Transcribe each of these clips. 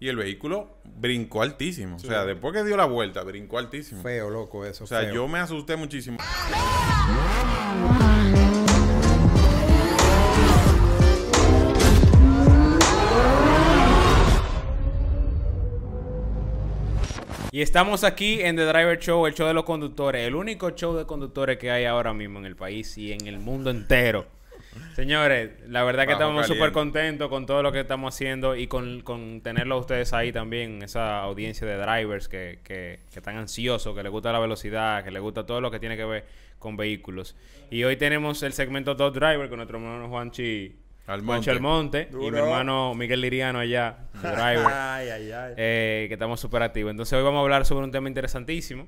y el vehículo brincó altísimo. O sea, después que dio la vuelta, brincó altísimo. Feo, loco, eso. O sea, feo. yo me asusté muchísimo. Y estamos aquí en The Driver Show, el show de los conductores, el único show de conductores que hay ahora mismo en el país y en el mundo entero. Señores, la verdad que Bajo estamos súper contentos con todo lo que estamos haciendo y con, con tenerlo a ustedes ahí también, esa audiencia de drivers que, que, que están ansiosos, que les gusta la velocidad, que les gusta todo lo que tiene que ver con vehículos. Y hoy tenemos el segmento Top Driver con nuestro hermano Juanchi Almonte. Almonte y mi hermano Miguel Liriano allá, Driver. Ay, ay, ay. eh, que estamos súper activos. Entonces hoy vamos a hablar sobre un tema interesantísimo.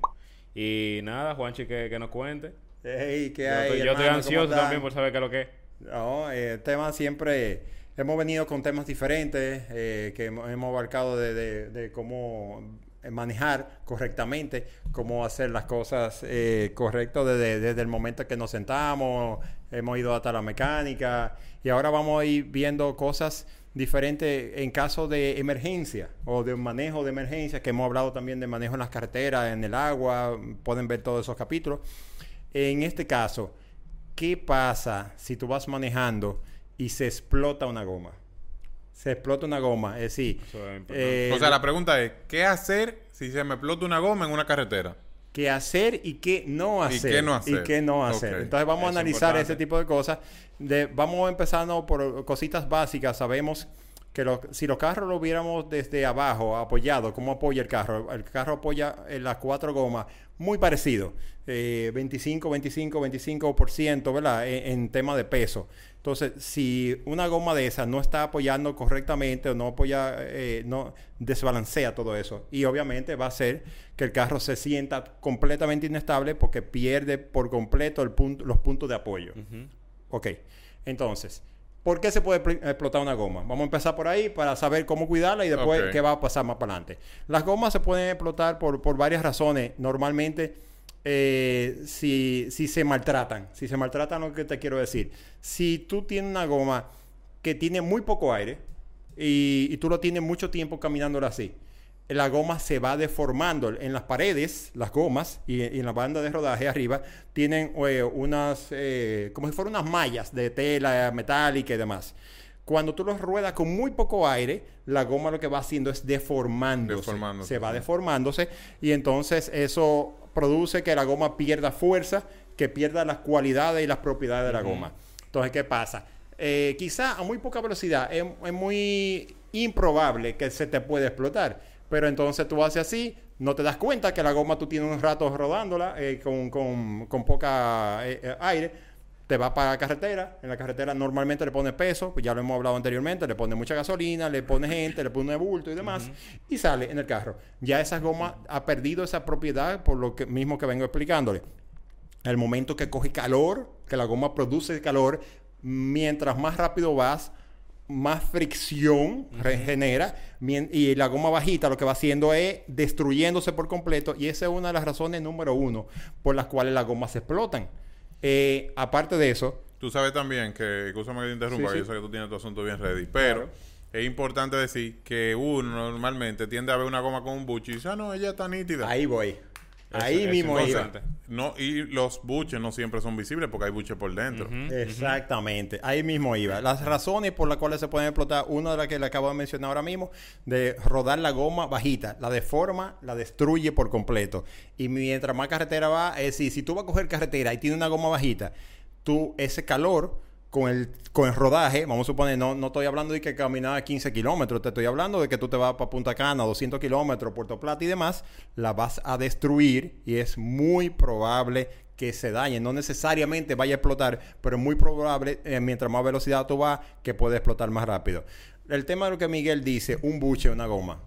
Y nada, Juanchi, que, que nos cuente. Ey, ¿qué Yo, hay, estoy, yo estoy ansioso también por saber qué es lo que es. No, eh, temas siempre... Hemos venido con temas diferentes eh, que hemos, abarcado de, de- cómo manejar correctamente, cómo hacer las cosas eh, correctas desde, desde el momento que nos sentamos, hemos ido hasta la mecánica y ahora vamos a ir viendo cosas diferentes en caso de emergencia o de manejo de emergencia, que hemos hablado también de manejo en las carreteras, en el agua, pueden ver todos esos capítulos. En este caso, ¿qué pasa si tú vas manejando y se explota una goma? Se explota una goma, es decir, Eso es importante. eh, o sea, la pregunta es, ¿qué hacer si se me explota una goma en una carretera? qué hacer y qué no Y hacer. qué no hacer. Y qué no hacer. Entonces vamos a Eso analizar importante. ese tipo de cosas. De, vamos empezando por cositas básicas. Sabemos que si los carros lo viéramos desde abajo, apoyado, ¿cómo apoya el carro? El carro apoya en las cuatro gomas muy parecido. Eh, 25, 25, 25%, ¿verdad? En, en tema de peso. Entonces, si una goma de esa no está apoyando correctamente o no apoya, eh, no desbalancea todo eso. Y obviamente va a hacer que el carro se sienta completamente inestable porque pierde por completo el punto, los puntos de apoyo. Ok, entonces, ¿por qué se puede pl- explotar una goma? Vamos a empezar por ahí para saber cómo cuidarla y después qué va a pasar más para adelante. Las gomas se pueden explotar por, por varias razones. Normalmente, eh, si, si se maltratan, si se maltratan, lo que te quiero decir. Si tú tienes una goma que tiene muy poco aire y, y tú lo tienes mucho tiempo caminándola así, la goma se va deformando. En las paredes, las gomas y, y en la banda de rodaje arriba tienen eh, unas, eh, como si fueran unas mallas de tela metálica y demás. Cuando tú los ruedas con muy poco aire, la goma lo que va haciendo es deformándose. Deformándose, Se va deformándose y entonces eso produce que la goma pierda fuerza, que pierda las cualidades y las propiedades de la goma. Entonces, ¿qué pasa? Eh, quizá a muy poca velocidad es, es muy improbable que se te pueda explotar. Pero entonces tú haces así, no te das cuenta que la goma tú tienes un rato rodándola eh, con, con- con poca eh, eh, aire. Te vas para la carretera. En la carretera normalmente le pones peso, pues ya lo hemos hablado anteriormente. Le pones mucha gasolina, le pones gente, le pones bulto y demás. Y sale en el carro. Ya esa goma ha perdido esa propiedad por lo que, mismo que vengo explicándole. El momento que coge calor, que la goma produce calor, mientras más rápido vas, más fricción regenera mien- y la goma bajita lo que va haciendo es destruyéndose por completo y esa es una de las razones número uno por las cuales las gomas se explotan. Eh, aparte de eso, Tú sabes también que, escúchame que te interrumpa, Sí, sí. yo sé que tú tienes tu asunto bien ready, pero es importante decir que uno normalmente tiende a ver una goma con un buche y dice, ah, no, ella está nítida. ahí voy. Eso- ahí eso mismo es iba. No, y los buches no siempre son visibles porque hay buches por dentro. Exactamente, ahí mismo iba. Las razones por las cuales se pueden explotar, una de las que le acabo de mencionar ahora mismo, de rodar la goma bajita, la deforma, la destruye por completo. Y mientras más carretera va, es decir, si tú vas a coger carretera y tiene una goma bajita, tú ese calor con el, con el rodaje, vamos a suponer, no, no estoy hablando de que caminar 15 kilómetros, te estoy hablando de que tú te vas para Punta Cana, 200 kilómetros, Puerto Plata y demás, la vas a destruir y es muy probable que se dañe. No necesariamente vaya a explotar, pero es muy probable, eh, mientras más velocidad tú vas, que puede explotar más rápido. El tema de lo que Miguel dice, un buche, una goma.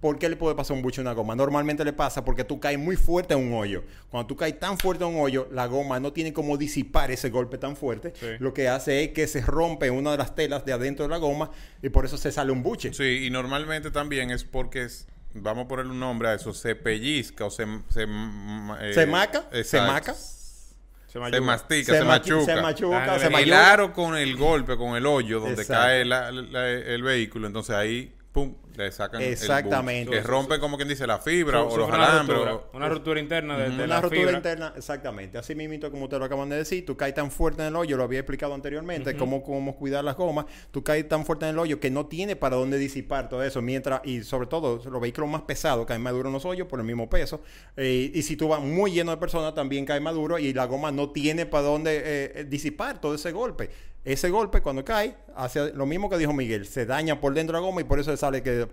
¿Por qué le puede pasar un buche a una goma? Normalmente le pasa porque tú caes muy fuerte en un hoyo. Cuando tú caes tan fuerte en un hoyo, la goma no tiene como disipar ese golpe tan fuerte. Sí. Lo que hace es que se rompe una de las telas de adentro de la goma y por eso se sale un buche. Sí, y normalmente también es porque, es- vamos a ponerle un nombre a eso, se pellizca o se... Se, eh, ¿Se maca? ¿Se exacto. maca? Se me Se ayuda. mastica, se, machu- machuca. Se machuca, Ah, se el aro con el golpe, con el hoyo donde Exacto. cae la- la- el vehículo, entonces ahí, pum, te sacan el Exactamente. que rompen como quien dice la fibra o los una alambres. o- una ruptura interna de, de Una la rotura fibra. interna, exactamente. Así mismo, como ustedes lo acaban de decir, tú caes tan fuerte en el hoyo, lo había explicado anteriormente, cómo, cómo cuidar las gomas, tú caes tan fuerte en el hoyo que no tiene para dónde disipar todo eso, mientras, y sobre todo, los vehículos más pesados caen más duros en los hoyos por el mismo peso, Eh, y si tú vas muy lleno de personas, también cae más duro y la goma no tiene para dónde eh, eh, disipar todo ese golpe. Ese golpe, cuando cae, hace lo mismo que dijo Miguel, se daña por dentro la goma y por eso sale que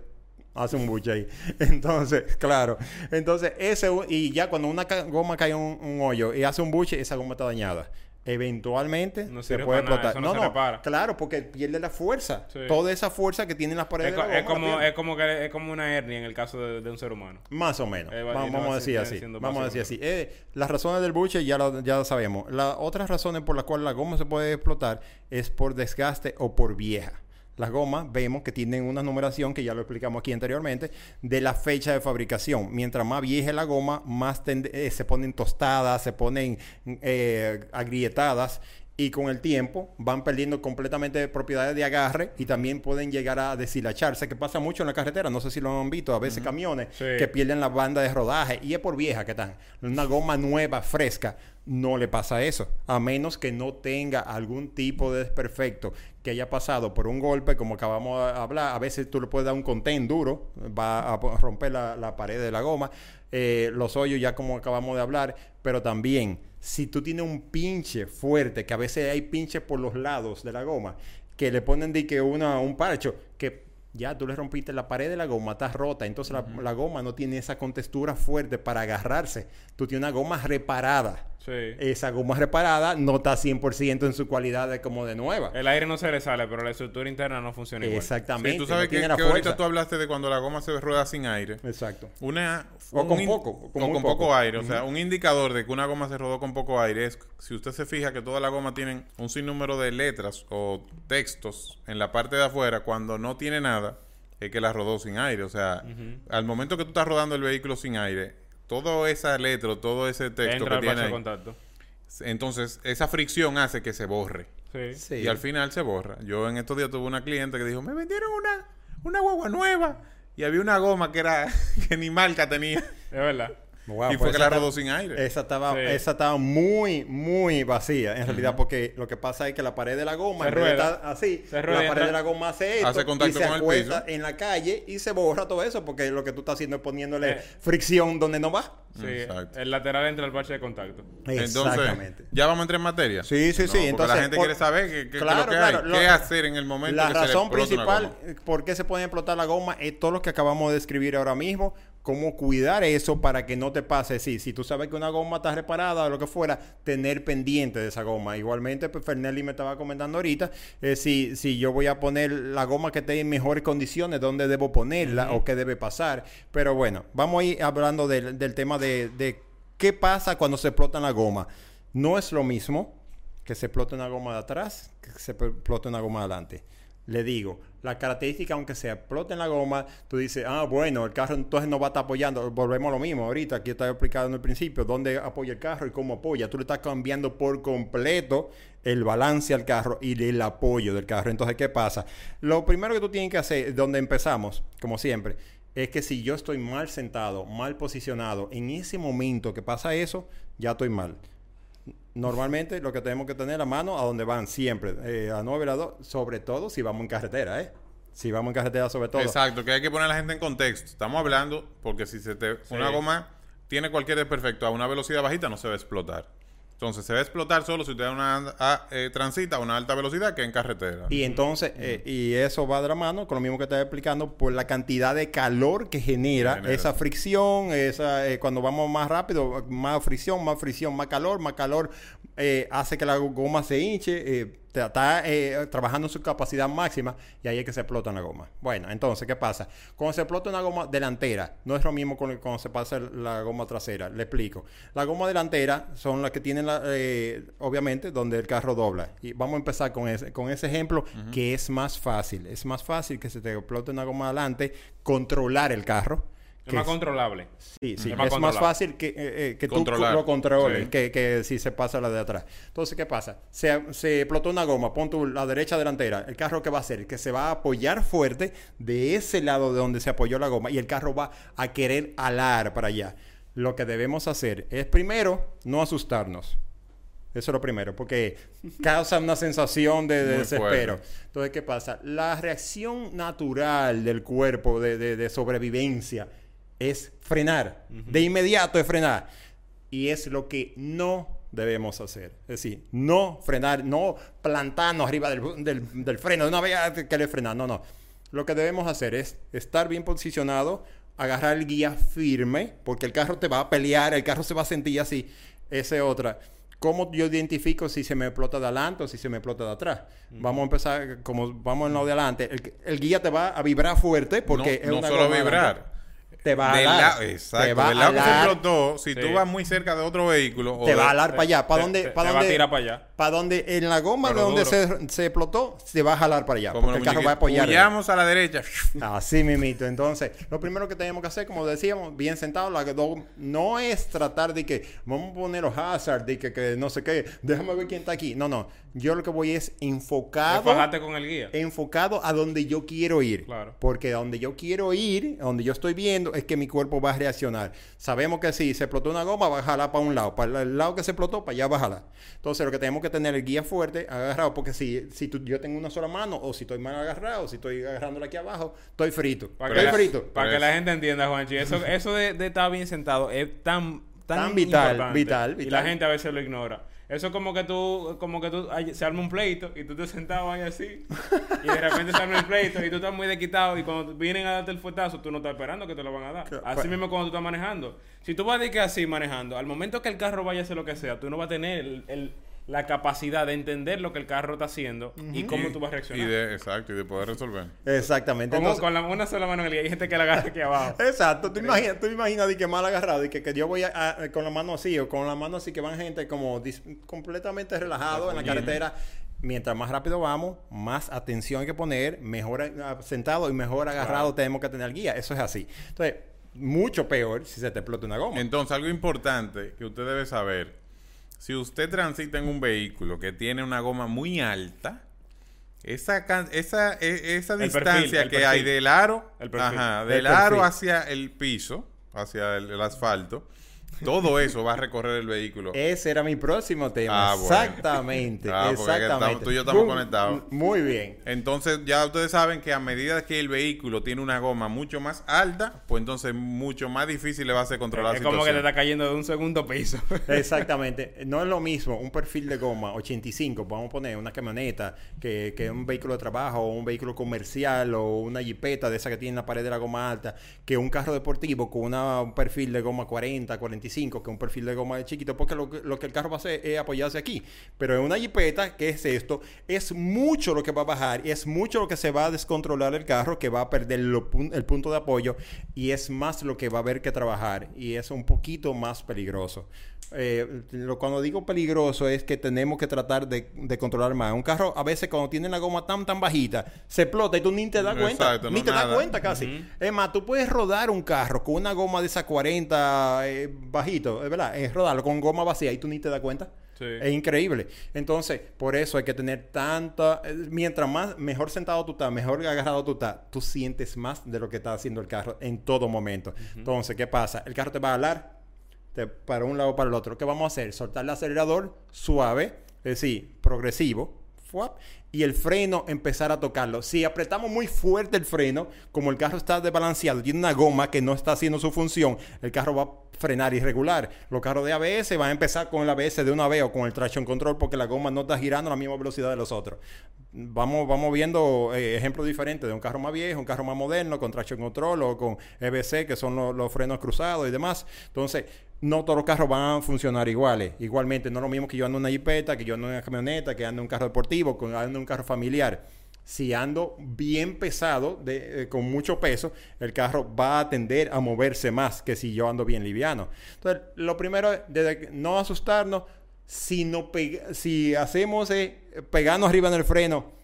hace un buche ahí. Entonces, claro. Entonces, ese, y ya cuando una goma cae en un, un hoyo y hace un buche, esa goma está dañada. Eventualmente No se puede nada, explotar. eso no se repara. claro, porque pierde la fuerza. Sí. Toda esa fuerza que tienen las paredes Es, de la es la como, es, como que, es como una hernia en el caso de, de un ser humano. Más o menos. Eh, vamos no, a decir así. Vamos a decir así. Eh, las razones del buche ya lo, ya sabemos. Las otras razones por las cuales la goma se puede explotar es por desgaste o por vieja. Las gomas vemos que tienen una numeración, que ya lo explicamos aquí anteriormente, de la fecha de fabricación. Mientras más vieja la goma, más eh, se ponen tostadas, se ponen eh, agrietadas y con el tiempo van perdiendo completamente propiedades de agarre y también pueden llegar a deshilacharse, que pasa mucho en la carretera, no sé si lo han visto, a veces camiones Sí. que pierden la banda de rodaje y es por vieja que están. Una goma nueva, fresca, no le pasa eso, a menos que no tenga algún tipo de desperfecto que haya pasado por un golpe, como acabamos de hablar, a veces tú le puedes dar un contén duro, va a romper la, la pared de la goma, eh, los hoyos ya como acabamos de hablar, pero también si tú tienes un pinche fuerte, que a veces hay pinches por los lados de la goma, que le ponen de que una, un parcho, que ya tú le rompiste la pared de la goma, está rota, entonces la, la goma no tiene esa contextura fuerte para agarrarse. Tú tienes una goma reparada. Sí. Esa goma reparada no está 100% en su cualidad de como de nueva. El aire no se le sale, pero la estructura interna no funciona igual. Exactamente. Sí, tú no sabes que, tiene la que ahorita tú hablaste de cuando la goma se rueda sin aire. Exacto. Una, O un con poco, o con o muy con poco. poco aire. O sea, un indicador de que una goma se rodó con poco aire es, si usted se fija que toda la goma tienen un sinnúmero de letras o textos en la parte de afuera, cuando no tiene nada, es que la rodó sin aire. O sea, al momento que tú estás rodando el vehículo sin aire, todo esa letra, todo ese texto Entra que tiene ahí, contacto. entonces esa fricción hace que se borre. Sí. Sí. Y al final se borra. Yo en estos días tuve una cliente que dijo, me vendieron una, una guagua nueva. Y había una goma que era que ni marca tenía. Es verdad. Wow, y fue que la rodó sin aire. Esa estaba, Sí. esa estaba muy, muy vacía, en realidad, porque lo que pasa es que la pared de la goma, Se rueda. así, Se rueda y la pared de la goma hace esto Hace contacto y se con el piso. en la calle y se borra todo eso, porque lo que tú estás haciendo es poniéndole Eh. fricción donde no va. Sí, Exacto. el lateral entra al parche de contacto. Entonces, Exactamente. ya vamos a entrar en materia. Sí, sí, sí. No, Entonces, la gente por- quiere saber qué, qué- qué es Claro, lo que claro, hay. lo- ¿Qué hacer en el momento La que se le razón principal por qué se puede explotar la goma es todo lo que acabamos de describir ahora mismo. Cómo cuidar eso para que no te pase. Sí, si tú sabes que una goma está reparada o lo que fuera, tener pendiente de esa goma. Igualmente, pues Fernelli me estaba comentando ahorita, eh, si, si yo voy a poner la goma que esté en mejores condiciones, dónde debo ponerla o qué debe pasar. Pero bueno, vamos a ir hablando del, del tema de, de qué pasa cuando se explota la goma. No es lo mismo que se explote una goma de atrás que se explote una goma de adelante. Le digo, la característica, aunque se explote en la goma, tú dices, ah, bueno, el carro entonces no va a estar apoyando. Volvemos a lo mismo ahorita, aquí está explicado en el principio, dónde apoya el carro y cómo apoya. Tú le estás cambiando por completo el balance al carro y el apoyo del carro. Entonces, ¿qué pasa? Lo primero que tú tienes que hacer, donde empezamos, como siempre, es que si yo estoy mal sentado, mal posicionado, en ese momento que pasa eso, ya estoy mal. Normalmente lo que tenemos que tener la mano a donde van siempre, eh, a 9 a 2, sobre todo si vamos en carretera, ¿eh? Si vamos en carretera sobre todo. Exacto, que hay que poner a la gente en contexto. Estamos hablando porque si se te, una goma tiene cualquier desperfecto a una velocidad bajita, no se va a explotar. Entonces, se va a explotar solo si usted una, a, eh, transita a una alta velocidad que en carretera. Y entonces, eh, y eso va de la mano con lo mismo que estaba explicando, por la cantidad de calor que genera, genera, esa fricción, esa, eh, cuando vamos más rápido, más fricción, más fricción, más calor, más calor, eh, hace que la goma se hinche, eh, está eh, trabajando en su capacidad máxima y ahí es que se explota la goma. Bueno, entonces, ¿qué pasa? Cuando se explota una goma delantera, no es lo mismo con el- cuando se pasa la goma trasera. Le explico. La goma delantera son las que tienen, la, eh, obviamente, donde el carro dobla. Y vamos a empezar con ese, con ese ejemplo que es más fácil. Es más fácil que se te explote una goma adelante, controlar el carro Es más controlable. Sí, sí. Es Es, más fácil que, eh, eh, que tú lo controles Sí. que, que si se pasa la de atrás. Entonces, ¿qué pasa? Se, se explotó una goma, pon tú la derecha delantera. ¿El carro qué va a hacer? Que se va a apoyar fuerte de ese lado de donde se apoyó la goma y el carro va a querer alar para allá. Lo que debemos hacer es primero no asustarnos. Eso es lo primero, porque causa una sensación de, de desespero. fuerte. Entonces, ¿qué pasa? La reacción natural del cuerpo de, de- de sobrevivencia es frenar. De inmediato es frenar. Y es lo que no debemos hacer. Es decir, no frenar, no plantarnos arriba del, del- del freno. De una vez que le frenar. No, no. Lo que debemos hacer es estar bien posicionado, agarrar el guía firme, porque el carro te va a pelear, el carro se va a sentir así. Esa es otra. ¿Cómo yo identifico si se me explota de adelante o si se me explota de atrás? Vamos a empezar, como vamos en lo de adelante. El, el guía te va a vibrar fuerte porque no, es no una solo vibrar. Te va a Del alar. lado- Te exacto. va Del a lado que se explotó, si Sí. tú vas muy cerca de otro vehículo... o Te de- va a alar para allá. ¿Para Te- dónde? te- ¿Para te va a dónde? tirar para allá. Para donde en la goma de donde se, se explotó, se va a jalar para allá. Como porque el carro va a apoyar. A la derecha. Así mismito. Entonces, lo primero que tenemos que hacer, como decíamos, bien sentado, la que do- no es tratar de que vamos a poner los hazards, de que, que no sé qué, déjame ver quién está aquí. No, no. Yo lo que voy es enfocado con el guía. enfocado a donde yo quiero ir. Claro. Porque a donde yo quiero ir, a donde yo estoy viendo, es que mi cuerpo va a reaccionar. Sabemos que si se explotó una goma, va a jalar para un lado. Para el lado que se explotó, para allá va a jalar. Entonces, lo que tenemos que tener el guía fuerte, agarrado, porque si, si tú- yo tengo una sola mano, o si estoy mal agarrado, o si estoy agarrándole aquí abajo, estoy frito. Para estoy que, la, frito. para que la gente entienda, Juanchi, eso, eso de, de estar bien sentado es tan, tan, Tan vital, importante. vital, Y vital. la gente a veces lo ignora. Eso es como que tú, como que tú, se arma un pleito y tú te sentado ahí así y de repente se arma el pleito y tú estás muy desquitado y cuando vienen a darte el fuetazo tú no estás esperando que te lo van a dar. Así mismo cuando tú estás manejando. Si tú vas de que así manejando, al momento que el carro vaya a hacer lo que sea, tú no vas a tener el- el- la capacidad de entender lo que el carro está haciendo y cómo Y- tú vas a Y reaccionar. de, exacto, y de poder resolver. Exactamente. Como Entonces- con la, una sola mano en el guía. Hay gente que la agarra aquí abajo. Exacto, tú imaginas, tú imaginas de que mal agarrado y que, que yo voy a- a- con la mano así o con la mano así que van gente como dis- completamente relajado en la carretera. Mientras más rápido vamos, más atención hay que poner, mejor eh, sentado y mejor agarrado Claro. tenemos que tener el guía. Eso es así. Entonces, mucho peor si se te explota una goma. Entonces, algo importante que usted debe saber, si usted transita en un vehículo que tiene una goma muy alta, esa, esa, e- esa El distancia que perfil. hay del aro, El perfil. ajá, El del aro hacia el piso, hacia el, el asfalto, todo eso va a recorrer el vehículo. Ese era mi próximo tema. Ah, bueno. Exactamente. Ah, exactamente. estamos- tú y yo estamos Boom. conectados. Muy bien. Entonces ya ustedes saben que a medida que el vehículo tiene una goma mucho más alta, pues entonces mucho más difícil le va a ser controlar es la como que te situación. está cayendo de un segundo piso. Exactamente. No es lo mismo un perfil de goma 85, vamos a poner una camioneta, que, que un vehículo de trabajo, o un vehículo comercial, o una jipeta de esa que tiene la pared de la goma alta, que un carro deportivo con una- un perfil de goma 40, 45, que un perfil de goma chiquito, porque lo, que- el carro va a hacer es apoyarse aquí. Pero en una jipeta, que es esto, es mucho lo que va a bajar, es mucho lo que se va a descontrolar el carro, que va a perder el punto de apoyo, y es más lo que va a haber que trabajar, y es un poquito más peligroso. Eh, lo, cuando digo peligroso es que tenemos que tratar de, de controlar más. Un carro a veces cuando tiene la goma tan tan bajita se explota y tú ni te das cuenta. Exacto, ni te das cuenta casi. Es más, tú puedes rodar un carro con una goma de esa 40 eh, bajito, es verdad, es rodarlo con goma vacía y tú ni te das cuenta. Sí. Es increíble. Entonces, por eso hay que tener tanta... eh, Mientras más, mejor sentado tú estás, mejor agarrado tú estás, tú sientes más de lo que está haciendo el carro en todo momento. Entonces, ¿qué pasa? El carro te va a hablar para un lado o para el otro. ¿Qué vamos a hacer? Soltar el acelerador suave, es decir, progresivo, y el freno empezar a tocarlo. Si apretamos muy fuerte el freno, como el carro está desbalanceado, tiene una goma que no está haciendo su función, el carro va a frenar irregular. Los carros de ABS van a empezar con el ABS de una vez o con el traction control porque la goma no está girando a la misma velocidad de los otros. Vamos, vamos viendo eh, ejemplos diferentes de un carro más viejo, un carro más moderno, con traction control o con EBC, que son los frenos cruzados y demás. Entonces, no todos los carros van a funcionar iguales. Igualmente, no es lo mismo que yo ando en una jipeta, que yo ando en una camioneta, que ando en un carro deportivo, que ando en un carro familiar. Si ando bien pesado, eh, con mucho peso, el carro va a tender a moverse más que si yo ando bien liviano. Entonces, lo primero es no asustarnos, si, no pega- si hacemos eh, pegarnos arriba en el freno,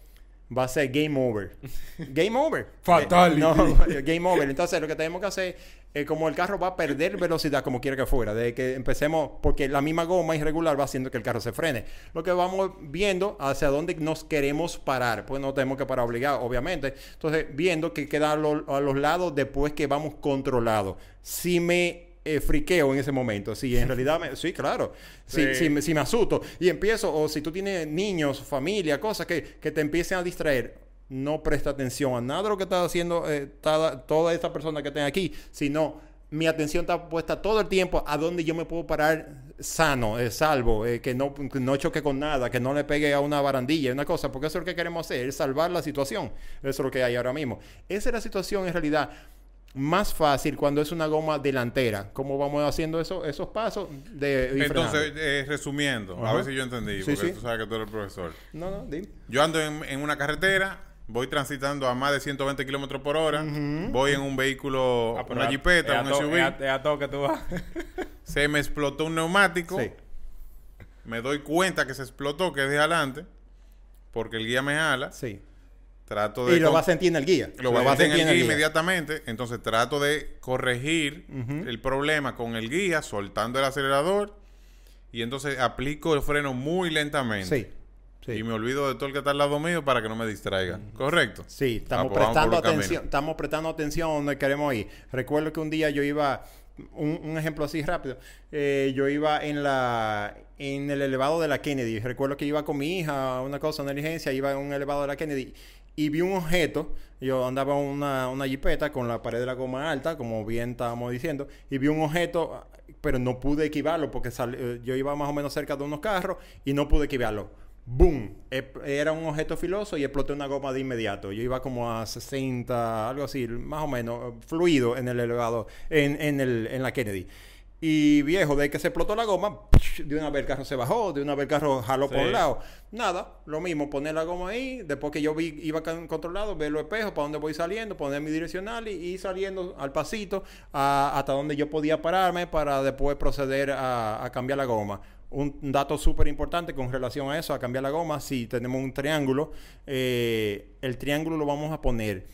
va a ser game over. Game over. Fatality. Eh, no, game over. Entonces, lo que tenemos que hacer es como el carro va a perder velocidad como quiera que fuera, de que empecemos, porque la misma goma irregular va haciendo que el carro se frene. Lo que vamos viendo hacia dónde nos queremos parar, pues no tenemos que parar obligado, obviamente. Entonces, viendo que queda a, lo- a los lados después que vamos controlados. Si me eh, friqueo en ese momento. Si en realidad me... Sí, claro. Si, Sí. si me- si me asusto y empiezo, o si tú tienes niños, familia, cosas que, que te empiecen a distraer, no presta atención a nada de lo que está haciendo eh, tada- toda esta persona que tenga aquí, sino mi atención está puesta todo el tiempo a donde yo me puedo parar sano, eh, salvo, eh, que, no, que no choque con nada, que no le pegue a una barandilla, una cosa, porque eso es lo que queremos hacer, es salvar la situación. Eso es lo que hay ahora mismo. Esa es la situación en realidad más fácil cuando es una goma delantera. ¿Cómo vamos haciendo eso, esos pasos de Entonces, eh, resumiendo, a ver si yo entendí, Sí, porque sí. tú sabes que tú eres el profesor. No, no, dime. Yo ando en, en una carretera, voy transitando a más de 120 kilómetros por hora, voy en un vehículo, Ah, pero una jipeta, un SUV, a, a todo que tú vas. se me explotó un neumático, Sí. me doy cuenta que se explotó, que es de adelante, porque el guía me jala, Sí. Trato de... Y lo va a sentir en el guía. Lo voy a sentir en el guía inmediatamente, entonces trato de corregir el problema con el guía, soltando el acelerador, y entonces aplico el freno muy lentamente. Sí. Sí. Y me olvido de todo el que está al lado mío para que no me distraiga. ¿Correcto? Sí, estamos Ah, prestando atención, estamos prestando atención a donde queremos ir. Recuerdo que un día yo iba, un, un ejemplo así rápido, eh, yo iba en la en el elevado de la Kennedy. Recuerdo que iba con mi hija, una cosa, una diligencia, iba en un elevado de la Kennedy y vi un objeto. Yo andaba una, una jipeta con la pared de la goma alta, como bien estábamos diciendo, y vi un objeto, pero no pude esquivarlo porque sal- eh, yo iba más o menos cerca de unos carros y no pude esquivarlo. ¡Boom! Ep- Era un objeto filoso y exploté una goma de inmediato. Yo iba como a 60, algo así, más o menos, fluido en el elevador, en, en, el, en la Kennedy. Y viejo, de que se explotó la goma, de una vez el carro se bajó, de una vez el carro jaló por un lado. Nada, lo mismo, poner la goma ahí, después que yo vi, iba controlado, ver los espejos, para dónde voy saliendo, poner mi direccional y, y saliendo al pasito a- hasta donde yo podía pararme para después proceder a, a cambiar la goma. Un dato súper importante con relación a eso, a cambiar la goma, si tenemos un triángulo, eh, el triángulo lo vamos a poner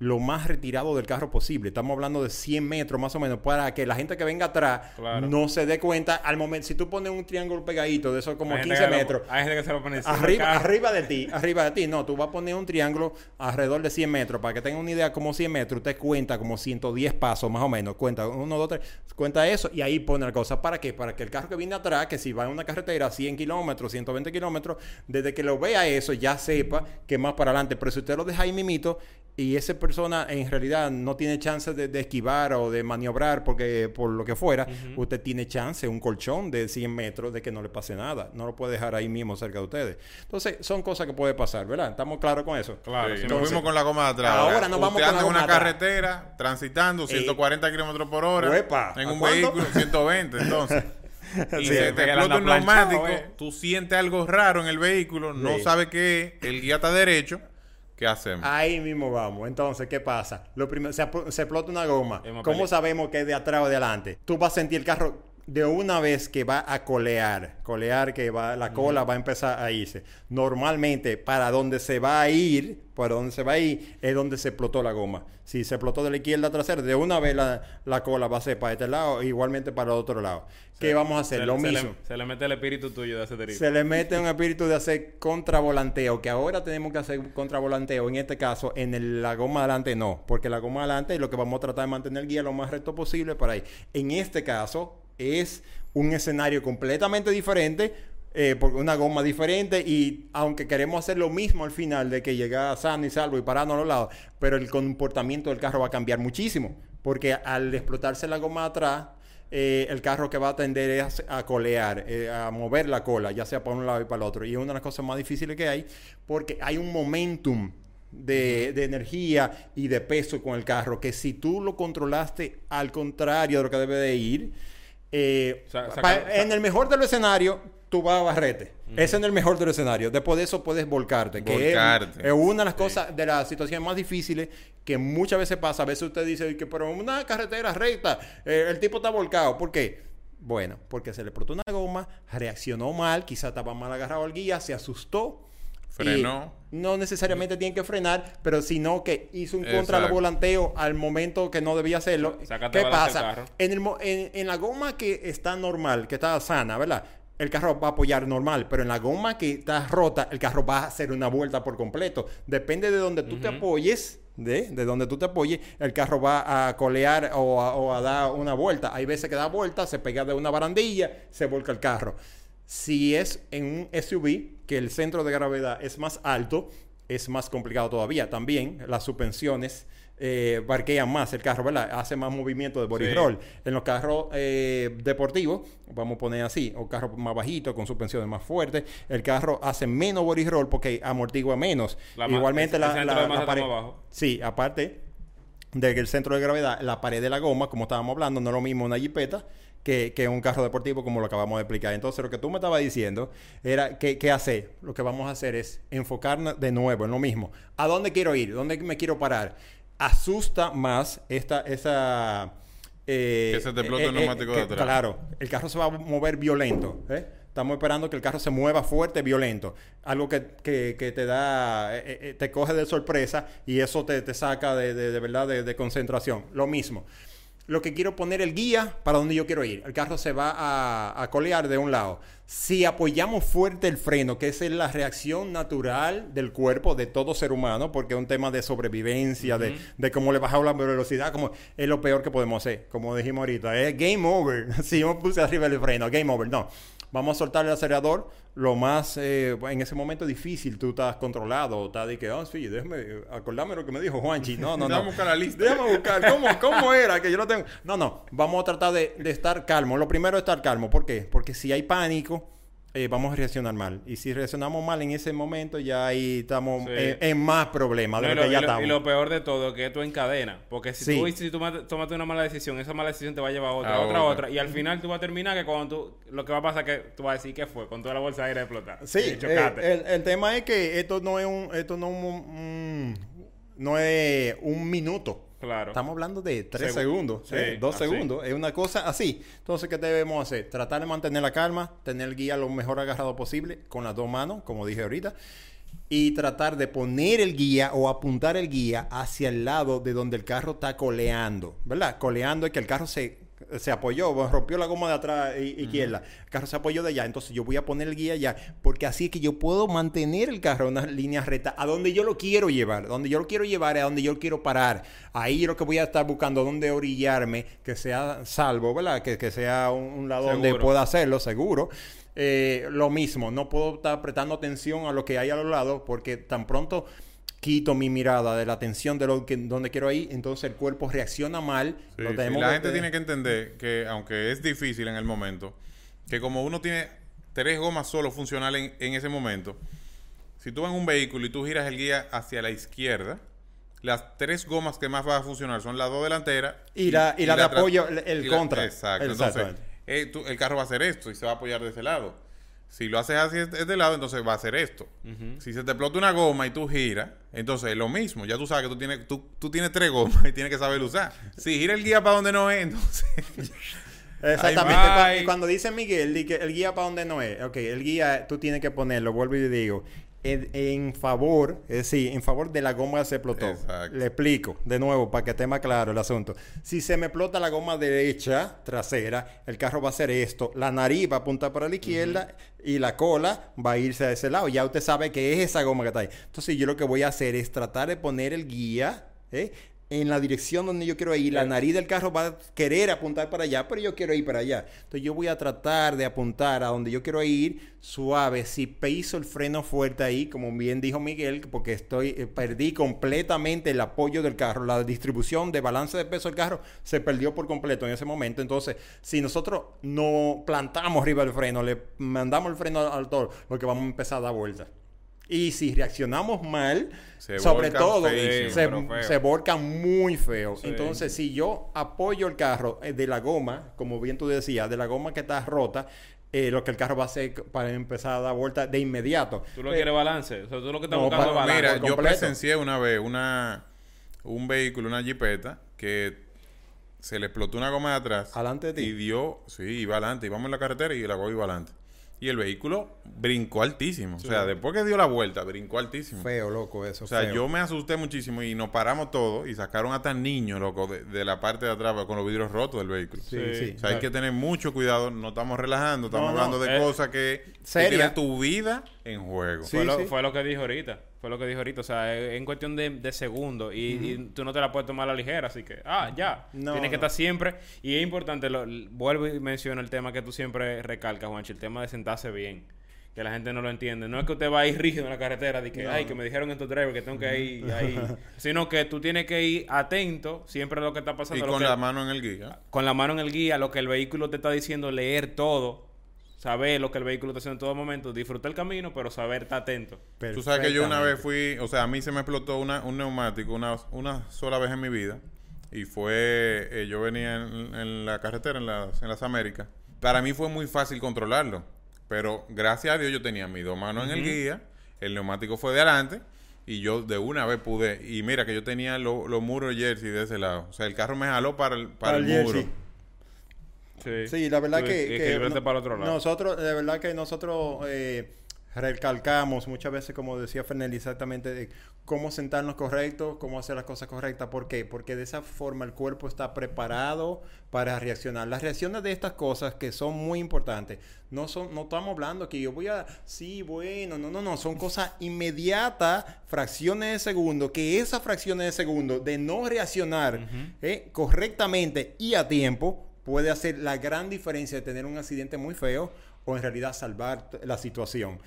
lo más retirado del carro posible. Estamos hablando de 100 metros más o menos para que la gente que venga atrás Claro. no se dé cuenta al momento. Si tú pones un triángulo pegadito de eso como Hay gente 15 que lo- metros, hay gente que se lo pone arriba, de ti, arriba de ti. No, tú vas a poner un triángulo alrededor de 100 metros. Para que tengan una idea, como 100 metros, usted cuenta como 110 pasos más o menos. Cuenta, uno, dos, tres, cuenta eso y ahí pone la cosa. ¿Para qué? Para que el carro que viene atrás, que si va en una carretera a 100 kilómetros, 120 kilómetros, desde que lo vea eso, ya sepa que más para adelante. Pero si usted lo deja ahí mimito y esa persona en realidad no tiene chance de, de esquivar o de maniobrar porque por lo que fuera, usted tiene chance, un colchón de 100 metros de que no le pase nada. No lo puede dejar ahí mismo cerca de ustedes. Entonces, son cosas que puede pasar, ¿verdad? ¿Estamos claros con eso? Claro, Sí, nos fuimos con la goma de atrás. Ahora nos vamos con la goma una atrás. carretera transitando 140 kilómetros por hora Uepa, en ¿a un cuánto? vehículo 120 entonces. y Sí, te explota un neumático, eh. tú sientes algo raro en el vehículo, no Sí. sabes qué es, el guía está derecho, ¿qué hacemos? Ahí mismo vamos. Entonces, ¿qué pasa? Lo primero, se, se explota una goma. Hemos ¿Cómo peleado. sabemos que es de atrás o de adelante? Tú vas a sentir el carro de una vez que va a colear. Colear que va, la cola va a empezar a irse. Normalmente, para donde se va a ir, para donde se va a ir, es donde se explotó la goma. Si se explotó de la izquierda trasera, de una vez la, la cola va a ser para este lado, igualmente para el otro lado. ¿Qué vamos a hacer? Se- Lo se mismo. Le, se le mete el espíritu tuyo de ese terrible. Se le mete un espíritu de hacer contravolanteo, que ahora tenemos que hacer contravolanteo, en este caso, en el- la goma adelante no, porque la goma adelante es lo que vamos a tratar de mantener el guía lo más recto posible para ahí. En este caso, es un escenario completamente diferente, eh, porque una goma diferente y aunque queremos hacer lo mismo al final de que llega sano y salvo y pararnos a los lados, pero el comportamiento del carro va a cambiar muchísimo, porque al explotarse la goma atrás, eh, el carro que va a tender es a colear, eh, a mover la cola, ya sea para un lado y para el otro. Y es una de las cosas más difíciles que hay, porque hay un momentum de, de energía y de peso con el carro, que si tú lo controlaste al contrario de lo que debe de ir, eh, saca- en el mejor de los escenarios, tú vas a barrete. Ese es en el mejor de los escenarios. Después de eso puedes volcarte. Que es- Volcarte. es una de las cosas, de las situaciones más difíciles que muchas veces pasa. A veces usted dice que, pero una carretera recta, eh, el tipo está volcado. ¿Por qué? Bueno, porque se le explotó una goma, reaccionó mal, quizá estaba mal agarrado al guía, se asustó. Frenó. Y no necesariamente tiene que frenar, pero sino que hizo un contra Exacto. volanteo al momento que no debía hacerlo. Sácate ¿Qué pasa? En, el mo- en, en la goma que está normal, que está sana, ¿verdad? El carro va a apoyar normal, pero en la goma que está rota, el carro va a hacer una vuelta por completo. Depende de donde tú te apoyes, de, de donde tú te apoyes, el carro va a colear o a, o a dar una vuelta. Hay veces que da vuelta, se pega de una barandilla, se volca el carro. Si es en un SUV, que el centro de gravedad es más alto, es más complicado todavía. También las suspensiones eh, barquean más el carro, ¿verdad? Hace más movimiento de body Sí. roll. En los carros eh, deportivos, vamos a poner así, o carros más bajitos, con suspensiones más fuertes, el carro hace menos body roll porque amortigua menos. La Igualmente la, la- pared-. Sí, aparte de que el centro de gravedad, la pared de la goma, como estábamos hablando, no es lo mismo una jipeta que, que un carro deportivo, como lo acabamos de explicar. Entonces, lo que tú me estabas diciendo era que, ¿qué hacer? Lo que vamos a hacer es enfocarnos de nuevo en lo mismo. ¿A dónde quiero ir? ¿Dónde me quiero parar? Asusta más esta, esa... eh, Que se te explote el neumático de atrás. Claro, el carro se va a mover violento. ¿eh? Estamos esperando que el carro se mueva fuerte, violento. Algo que, que- que te da, eh, eh, te coge de sorpresa y eso te, te saca de, de- de verdad de, de concentración. Lo mismo. Lo que quiero poner el guía para donde yo quiero ir. El carro se va a, a colear de un lado. Si apoyamos fuerte el freno, que esa es la reacción natural del cuerpo de todo ser humano, porque es un tema de sobrevivencia, de, de cómo le bajamos la velocidad, como es lo peor que podemos hacer. Como dijimos ahorita, es game over. si yo puse arriba el freno, game over. No. Vamos a soltar el acelerador lo más, eh, en ese momento difícil, tú estás controlado, estás de que, oh, sí, déjame acordarme lo que me dijo Juanchi. No, no, no. Déjame buscar la lista. Déjame buscar, ¿cómo, cómo era? Que yo lo tengo. No, no, vamos a tratar de, de estar calmo. Lo primero es estar calmo. ¿Por qué? Porque si hay pánico, eh, vamos a reaccionar mal. Y si reaccionamos mal en ese momento, ya ahí estamos Sí. en, en más problemas de No, lo que ya y lo- y estamos. lo peor de todo que tú encadenas. Porque si Sí. tú, si tú ma- tomaste una mala decisión, esa mala decisión te va a llevar a otra, A otra, otra. otra. Y al final tú vas a terminar que cuando tú... Lo que va a pasar es que tú vas a decir que fue con toda la bolsa de aire explotar. Sí, Y eh, chocaste. el, el tema es que esto no es un, esto no es un, un- no es un minuto. Claro. Estamos hablando de tres Segu- segundos, sí, eh, dos así. segundos. Es una cosa así. Entonces, ¿qué debemos hacer? Tratar de mantener la calma, tener el guía lo mejor agarrado posible con las dos manos, como dije ahorita, y tratar de poner el guía o apuntar el guía hacia el lado de donde el carro está coleando, ¿verdad? Coleando es que el carro se, se apoyó, rompió la goma de atrás izquierda, el carro se apoyó de allá, entonces yo voy a poner el guía allá, porque así es que yo puedo mantener el carro en una línea recta a donde yo lo quiero llevar, donde yo lo quiero llevar es a donde yo lo quiero parar. Ahí lo que voy a estar buscando, donde orillarme, que sea salvo, ¿verdad? Que, que sea un, un lado donde pueda hacerlo, seguro. Eh, lo mismo, no puedo estar prestando atención a lo que hay a los lados porque tan pronto quito mi mirada de la atención de lo que donde quiero ir, entonces el cuerpo reacciona mal. Sí, lo sí. tenemos La gente tiene que entender que, aunque es difícil en el momento, que como uno tiene tres gomas solo funcionales en, en ese momento, si tú vas en un vehículo y tú giras el guía hacia la izquierda, las tres gomas que más van a funcionar son las dos delanteras Y la- y la de apoyo, el- el y la- contra. Exacto. Entonces, eh, tú- el carro va a hacer esto y se va a apoyar de ese lado. Si lo haces hacia este este lado, entonces va a hacer esto. Si se te explota una goma y tú giras, entonces es lo mismo. Ya tú sabes que tú tienes, tú, tú tienes tres gomas y tienes que saber usar. Si gira el guía para donde no es, entonces... Exactamente. Ay, Cu- Cuando, dice Miguel el guía para donde no es, ok, el guía tú tienes que ponerlo, vuelvo y digo, en, en favor, es decir, en favor de la goma que se explotó. Exacto. Le explico de nuevo para que esté más claro el asunto. Si se me explota la goma derecha, trasera, el carro va a hacer esto, la nariz va a apuntar para la izquierda y la cola va a irse a ese lado. Ya usted sabe que es esa goma que está ahí. Entonces yo lo que voy a hacer es tratar de poner el guía, ¿eh? En la dirección donde yo quiero ir. La nariz del carro va a querer apuntar para allá, pero yo quiero ir para allá. Entonces yo voy a tratar de apuntar a donde yo quiero ir suave. Si piso el freno fuerte ahí, como bien dijo Miguel, porque estoy eh, perdí completamente el apoyo del carro, la distribución de balance de peso del carro se perdió por completo en ese momento. Entonces, si nosotros no plantamos arriba del freno, le mandamos el freno al, al toro, lo que vamos a empezar a dar vueltas. Y si reaccionamos mal, Se sobre todo, feísimo, se, se volcan muy feo. Sí. Entonces, si yo apoyo el carro eh, de la goma, como bien tú decías, de la goma que está rota, eh, lo que el carro va a hacer para empezar a dar vueltas de inmediato. Tú lo Eh, quieres balance. O sea, tú lo que estás no, buscando para- balance. Mira, yo presencié una vez una un vehículo, una jipeta, que se le explotó una goma de atrás. ¿Alante de ti? Y dio, sí, iba adelante. Íbamos en la carretera y la goma iba adelante. Y el vehículo brincó altísimo. O sea, después que dio la vuelta, brincó altísimo. Feo, loco, eso. O sea, feo. yo me asusté muchísimo y nos paramos todos y sacaron hasta niños, loco, de, de la parte de atrás con los vidrios rotos del vehículo. Sí, Sí. sí. O sea, hay que tener mucho cuidado. No estamos relajando, estamos No, no, hablando de eh, cosas que, que tienen tu vida en juego. Sí, fue, lo, sí. fue lo que dijo ahorita. Fue lo que dijo ahorita. O sea, es en cuestión de, de segundos. Y, y tú no te la puedes tomar a la ligera. Así que, ah, ya. No, Tienes que estar siempre. Y es importante, lo, vuelvo y menciono el tema que tú siempre recalcas, Juancho. El tema de sentarse bien. Que la gente no lo entiende. No es que usted va a ir rígido en la carretera. De que, ay, que me dijeron estos drivers que tengo que ir ahí. Sino que tú tienes que ir atento siempre a lo que está pasando. Y lo con que- la mano en el guía. con la mano en el guía, lo que el vehículo te está diciendo, leer todo, saber lo que el vehículo está haciendo en todo momento, disfrutar el camino, pero saber estar atento. Tú sabes que yo una vez fui, o sea, a mí se me explotó una, un neumático una, una sola vez en mi vida. Y fue, eh, yo venía en, en la carretera, en las, en las Américas. Para mí fue muy fácil controlarlo. Pero gracias a Dios yo tenía mis dos manos en el guía, el neumático fue de adelante. Y yo de una vez pude. Y mira que yo tenía lo- los muros de jersey de ese lado. O sea, el carro me jaló para el, para Para el el muro. jersey. Sí, Sí, la verdad que, y que equilibrarte no- para el otro lado. nosotros, de verdad que nosotros eh, recalcamos muchas veces, como decía Fernel, exactamente de cómo sentarnos correctos, cómo hacer las cosas correctas. ¿Por qué? Porque de esa forma el cuerpo está preparado para reaccionar. Las reacciones de estas cosas que son muy importantes, no son, no estamos hablando que yo voy a, sí, bueno, no, no, no, son cosas inmediatas, fracciones de segundo, que esas fracciones de segundo de no reaccionar eh, correctamente y a tiempo puede hacer la gran diferencia de tener un accidente muy feo o en realidad salvar la situación,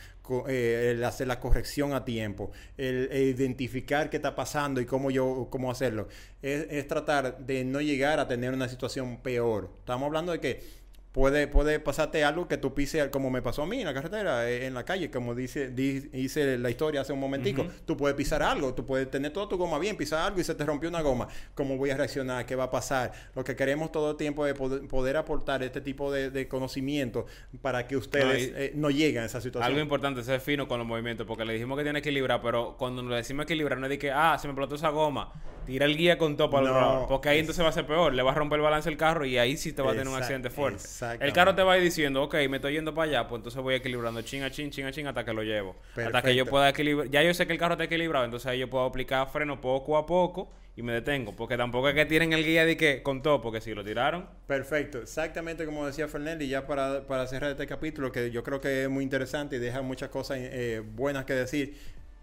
eh, el hacer la corrección a tiempo, el, el identificar qué está pasando y cómo yo cómo hacerlo. Es, es tratar de no llegar a tener una situación peor. Estamos hablando de que puede, puede pasarte algo que tú pises como me pasó a mí en la carretera, eh, en la calle, como dice, di- dice la historia hace un momentico. Tú puedes pisar algo, tú puedes tener toda tu goma bien, pisar algo y se te rompió una goma. ¿Cómo voy a reaccionar? ¿Qué va a pasar? Lo que queremos todo el tiempo es poder, poder aportar este tipo de, de conocimiento para que ustedes No, eh, no lleguen a esa situación. Algo importante, ser fino con los movimientos, porque le dijimos que tiene que equilibrar, pero cuando le decimos equilibrar, no es de que, ah, se me explotó esa goma, tira el guía con todo para el otro No, lado, porque ahí es- entonces va a ser peor, le va a romper el balance el carro y ahí sí te va a tener un accidente fuerte. El carro te va a ir diciendo, ok, me estoy yendo para allá, pues entonces voy equilibrando chin a chin, chin a chin hasta que lo llevo. Hasta que yo pueda equilibrar. Ya yo sé que el carro está equilibrado, entonces ahí yo puedo aplicar freno poco a poco y me detengo, porque tampoco es que tiren el guía de que con todo, porque si lo tiraron, Perfecto, exactamente como decía Fernel, y ya para, para cerrar este capítulo, que yo creo que es muy interesante y deja muchas cosas eh, buenas que decir,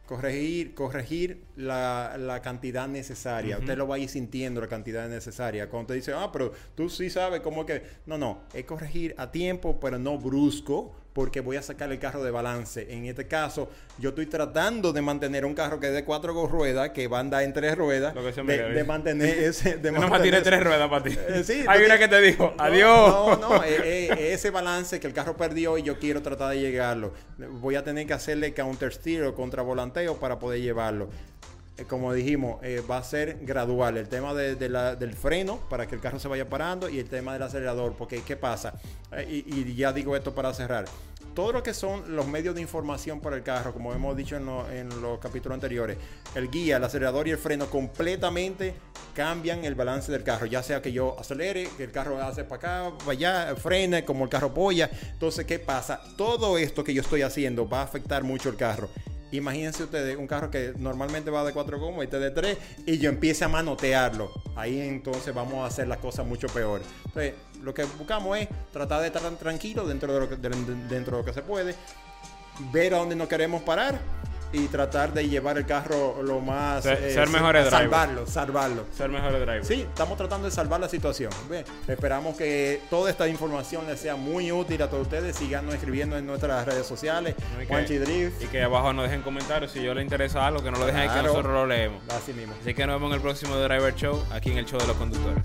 corregir, corregir la, la cantidad necesaria. Usted lo va a ir sintiendo la cantidad necesaria. Cuando te dice, ah, pero tú sí sabes cómo que... No, no, es corregir a tiempo, pero no brusco, porque voy a sacar el carro de balance. En este caso, yo estoy tratando de mantener un carro que es de cuatro ruedas, que va a andar en tres ruedas, Lo que se de, mira, de ¿eh? mantener ese... De no me mantener tiré ese- tres ruedas para ti. Eh, sí, Hay una que te dijo, adiós. No, no, eh, eh, ese balance que el carro perdió y yo quiero tratar de llegarlo. Voy a tener que hacerle counter steer o contravolanteo para poder llevarlo. Como dijimos, eh, va a ser gradual. El tema de- de la- del freno para que el carro se vaya parando y el tema del acelerador. Porque, ¿qué pasa? Eh, y, y ya digo esto para cerrar. Todo lo que son los medios de información para el carro, como hemos dicho en, lo- en los capítulos anteriores, el guía, el acelerador y el freno completamente cambian el balance del carro. Ya sea que yo acelere, que el carro hace para acá, para allá, frene, como el carro polla. Entonces, ¿qué pasa? Todo esto que yo estoy haciendo va a afectar mucho el carro. Imagínense ustedes un carro que normalmente va de cuatro gomas y este de tres y yo empiece a manotearlo. Ahí entonces vamos a hacer las cosas mucho peor. Entonces, lo que buscamos es tratar de estar tranquilo dentro de lo que, de- de- dentro de lo que se puede, ver a dónde nos queremos parar y tratar de llevar el carro lo más... Ser- ser sa- mejores drivers. Salvarlo, salvarlo. Ser mejor driver. Sí, estamos tratando de salvar la situación. Bien, esperamos que toda esta información les sea muy útil a todos ustedes. Síganos escribiendo en nuestras redes sociales. No, y que- Drift. Y que abajo nos dejen comentarios si yo les interesa algo, que no lo dejen ahí que Claro. nosotros lo leemos. Así mismo. Así que nos vemos en el próximo Driver Show, aquí en el show de los conductores.